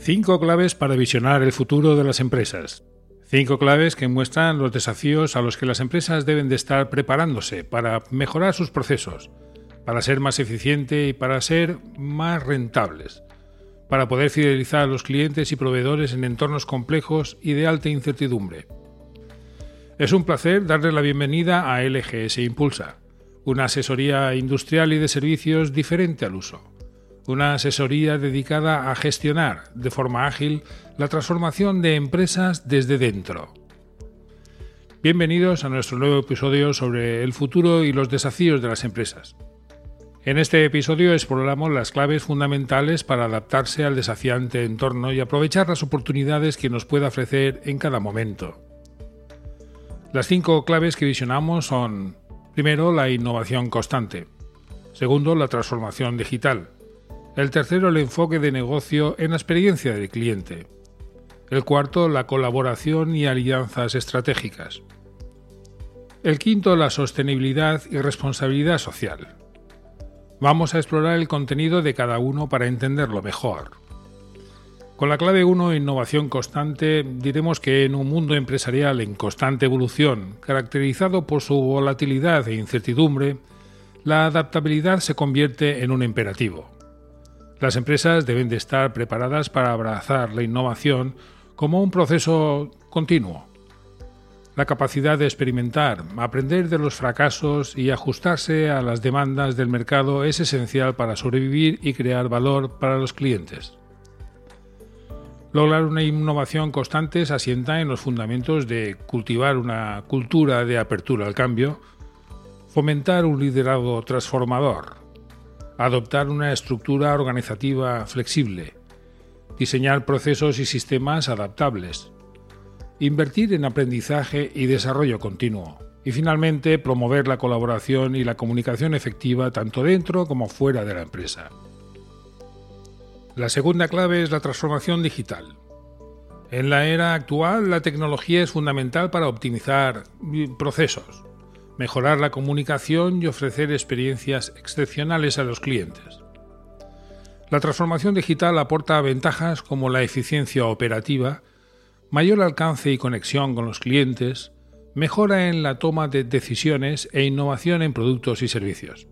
Cinco claves para visionar el futuro de las empresas. Cinco claves que muestran los desafíos a los que las empresas deben de estar preparándose para mejorar sus procesos, para ser más eficiente y para ser más rentables, para poder fidelizar a los clientes y proveedores en entornos complejos y de alta incertidumbre. Es un placer darle la bienvenida a LGS Impulsa, una asesoría industrial y de servicios diferente al uso una asesoría dedicada a gestionar de forma ágil la transformación de empresas desde dentro. Bienvenidos a nuestro nuevo episodio sobre el futuro y los desafíos de las empresas. En este episodio exploramos las claves fundamentales para adaptarse al desafiante entorno y aprovechar las oportunidades que nos puede ofrecer en cada momento. Las cinco claves que visionamos son, primero, la innovación constante, segundo, la transformación digital, el tercero, el enfoque de negocio en la experiencia del cliente. El cuarto, la colaboración y alianzas estratégicas. El quinto, la sostenibilidad y responsabilidad social. Vamos a explorar el contenido de cada uno para entenderlo mejor. Con la clave 1, innovación constante, diremos que en un mundo empresarial en constante evolución, caracterizado por su volatilidad e incertidumbre, la adaptabilidad se convierte en un imperativo. Las empresas deben de estar preparadas para abrazar la innovación como un proceso continuo. La capacidad de experimentar, aprender de los fracasos y ajustarse a las demandas del mercado es esencial para sobrevivir y crear valor para los clientes. Lograr una innovación constante se asienta en los fundamentos de cultivar una cultura de apertura al cambio, fomentar un liderazgo transformador, adoptar una estructura organizativa flexible, diseñar procesos y sistemas adaptables, invertir en aprendizaje y desarrollo continuo, y finalmente promover la colaboración y la comunicación efectiva tanto dentro como fuera de la empresa. La segunda clave es la transformación digital. En la era actual, la tecnología es fundamental para optimizar procesos, mejorar la comunicación y ofrecer experiencias excepcionales a los clientes. La transformación digital aporta ventajas como la eficiencia operativa, mayor alcance y conexión con los clientes, mejora en la toma de decisiones e innovación en productos y servicios.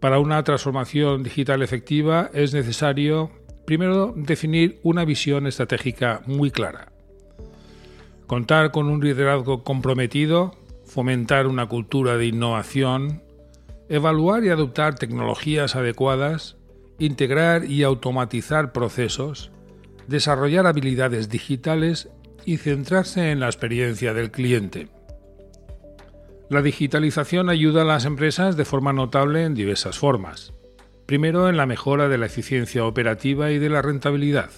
Para una transformación digital efectiva es necesario, primero, definir una visión estratégica muy clara, contar con un liderazgo comprometido fomentar una cultura de innovación, evaluar y adoptar tecnologías adecuadas, integrar y automatizar procesos, desarrollar habilidades digitales y centrarse en la experiencia del cliente. La digitalización ayuda a las empresas de forma notable en diversas formas. Primero, en la mejora de la eficiencia operativa y de la rentabilidad.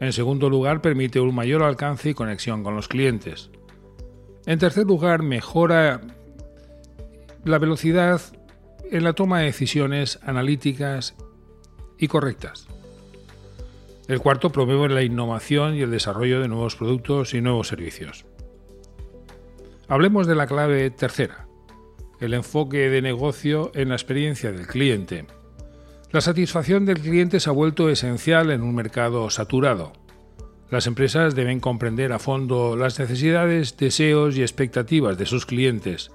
En segundo lugar, permite un mayor alcance y conexión con los clientes. En tercer lugar, mejora la velocidad en la toma de decisiones analíticas y correctas. El cuarto promueve la innovación y el desarrollo de nuevos productos y nuevos servicios. Hablemos de la clave tercera, el enfoque de negocio en la experiencia del cliente. La satisfacción del cliente se ha vuelto esencial en un mercado saturado. Las empresas deben comprender a fondo las necesidades, deseos y expectativas de sus clientes,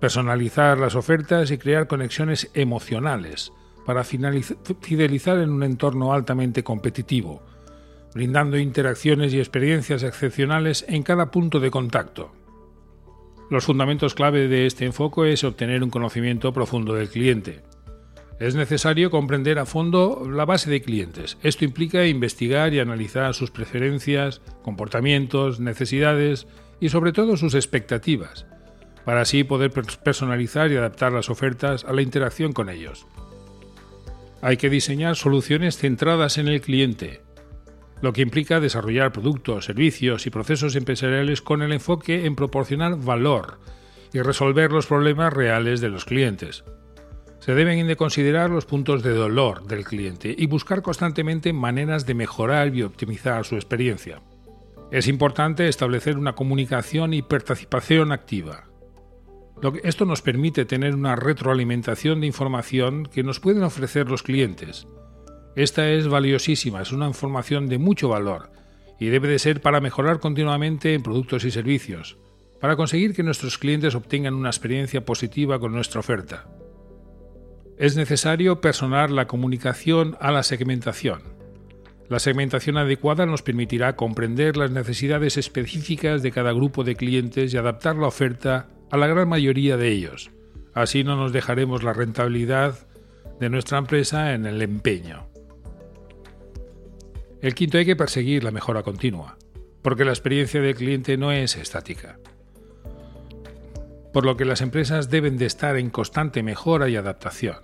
personalizar las ofertas y crear conexiones emocionales para fidelizar en un entorno altamente competitivo, brindando interacciones y experiencias excepcionales en cada punto de contacto. Los fundamentos clave de este enfoque es obtener un conocimiento profundo del cliente, es necesario comprender a fondo la base de clientes. Esto implica investigar y analizar sus preferencias, comportamientos, necesidades y sobre todo sus expectativas, para así poder personalizar y adaptar las ofertas a la interacción con ellos. Hay que diseñar soluciones centradas en el cliente, lo que implica desarrollar productos, servicios y procesos empresariales con el enfoque en proporcionar valor y resolver los problemas reales de los clientes. Se deben de considerar los puntos de dolor del cliente y buscar constantemente maneras de mejorar y optimizar su experiencia. Es importante establecer una comunicación y participación activa. Esto nos permite tener una retroalimentación de información que nos pueden ofrecer los clientes Esta es valiosísima, es una información de mucho valor y debe de ser para mejorar continuamente en productos y servicios, para conseguir que nuestros clientes obtengan una experiencia positiva con nuestra oferta. Es necesario personar la comunicación a la segmentación. La segmentación adecuada nos permitirá comprender las necesidades específicas de cada grupo de clientes y adaptar la oferta a la gran mayoría de ellos. Así no nos dejaremos la rentabilidad de nuestra empresa en el empeño. El quinto hay que perseguir la mejora continua, porque la experiencia del cliente no es estática. Por lo que las empresas deben de estar en constante mejora y adaptación.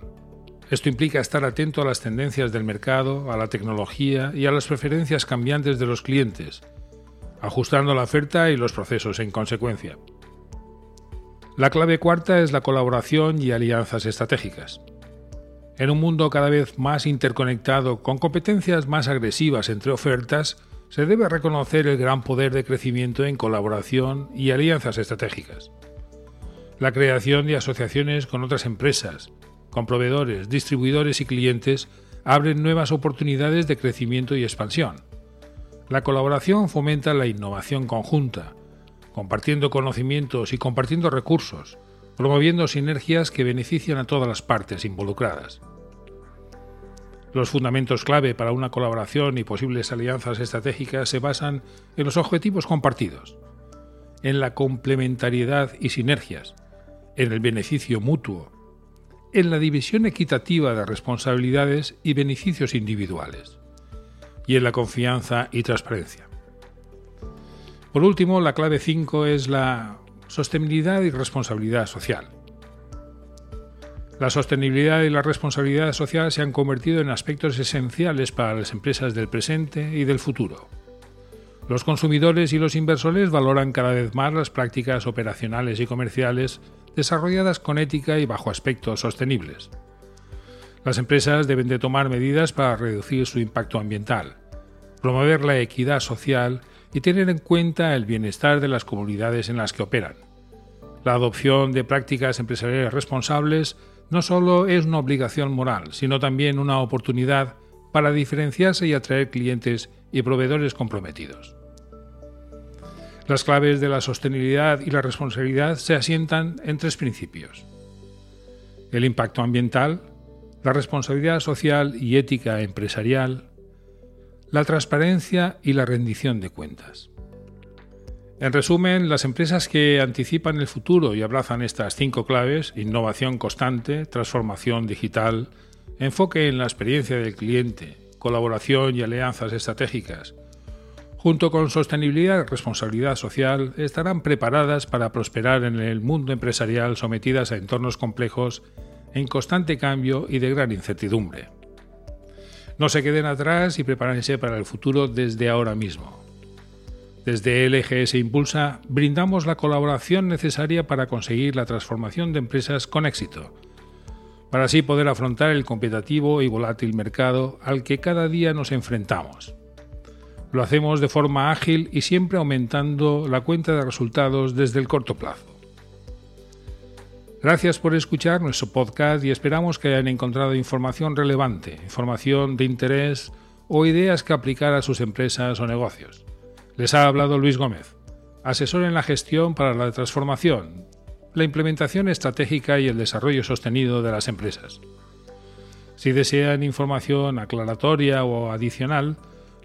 Esto implica estar atento a las tendencias del mercado, a la tecnología y a las preferencias cambiantes de los clientes, ajustando la oferta y los procesos en consecuencia. La clave cuarta es la colaboración y alianzas estratégicas. En un mundo cada vez más interconectado, con competencias más agresivas entre ofertas, se debe reconocer el gran poder de crecimiento en colaboración y alianzas estratégicas. La creación de asociaciones con otras empresas, con proveedores, distribuidores y clientes abren nuevas oportunidades de crecimiento y expansión. La colaboración fomenta la innovación conjunta, compartiendo conocimientos y compartiendo recursos, promoviendo sinergias que benefician a todas las partes involucradas. Los fundamentos clave para una colaboración y posibles alianzas estratégicas se basan en los objetivos compartidos, en la complementariedad y sinergias, en el beneficio mutuo, en la división equitativa de responsabilidades y beneficios individuales, y en la confianza y transparencia. Por último, la clave 5 es la Sostenibilidad y responsabilidad social. La sostenibilidad y la responsabilidad social se han convertido en aspectos esenciales para las empresas del presente y del futuro. Los consumidores y los inversores valoran cada vez más las prácticas operacionales y comerciales desarrolladas con ética y bajo aspectos sostenibles. Las empresas deben de tomar medidas para reducir su impacto ambiental, promover la equidad social y tener en cuenta el bienestar de las comunidades en las que operan. La adopción de prácticas empresariales responsables no solo es una obligación moral, sino también una oportunidad para diferenciarse y atraer clientes y proveedores comprometidos. Las claves de la sostenibilidad y la responsabilidad se asientan en tres principios. El impacto ambiental, la responsabilidad social y ética empresarial la transparencia y la rendición de cuentas. En resumen, las empresas que anticipan el futuro y abrazan estas cinco claves, innovación constante, transformación digital, enfoque en la experiencia del cliente, colaboración y alianzas estratégicas, junto con sostenibilidad y responsabilidad social, estarán preparadas para prosperar en el mundo empresarial sometidas a entornos complejos, en constante cambio y de gran incertidumbre. No se queden atrás y prepárense para el futuro desde ahora mismo. Desde LGS Impulsa brindamos la colaboración necesaria para conseguir la transformación de empresas con éxito, para así poder afrontar el competitivo y volátil mercado al que cada día nos enfrentamos. Lo hacemos de forma ágil y siempre aumentando la cuenta de resultados desde el corto plazo. Gracias por escuchar nuestro podcast y esperamos que hayan encontrado información relevante, información de interés o ideas que aplicar a sus empresas o negocios. Les ha hablado Luis Gómez, asesor en la gestión para la transformación, la implementación estratégica y el desarrollo sostenido de las empresas. Si desean información aclaratoria o adicional,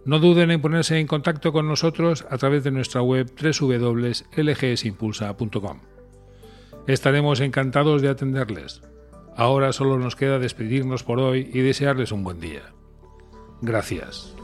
no duden en ponerse en contacto con nosotros a través de nuestra web www.lgsimpulsa.com. Estaremos encantados de atenderles. Ahora solo nos queda despedirnos por hoy y desearles un buen día. Gracias.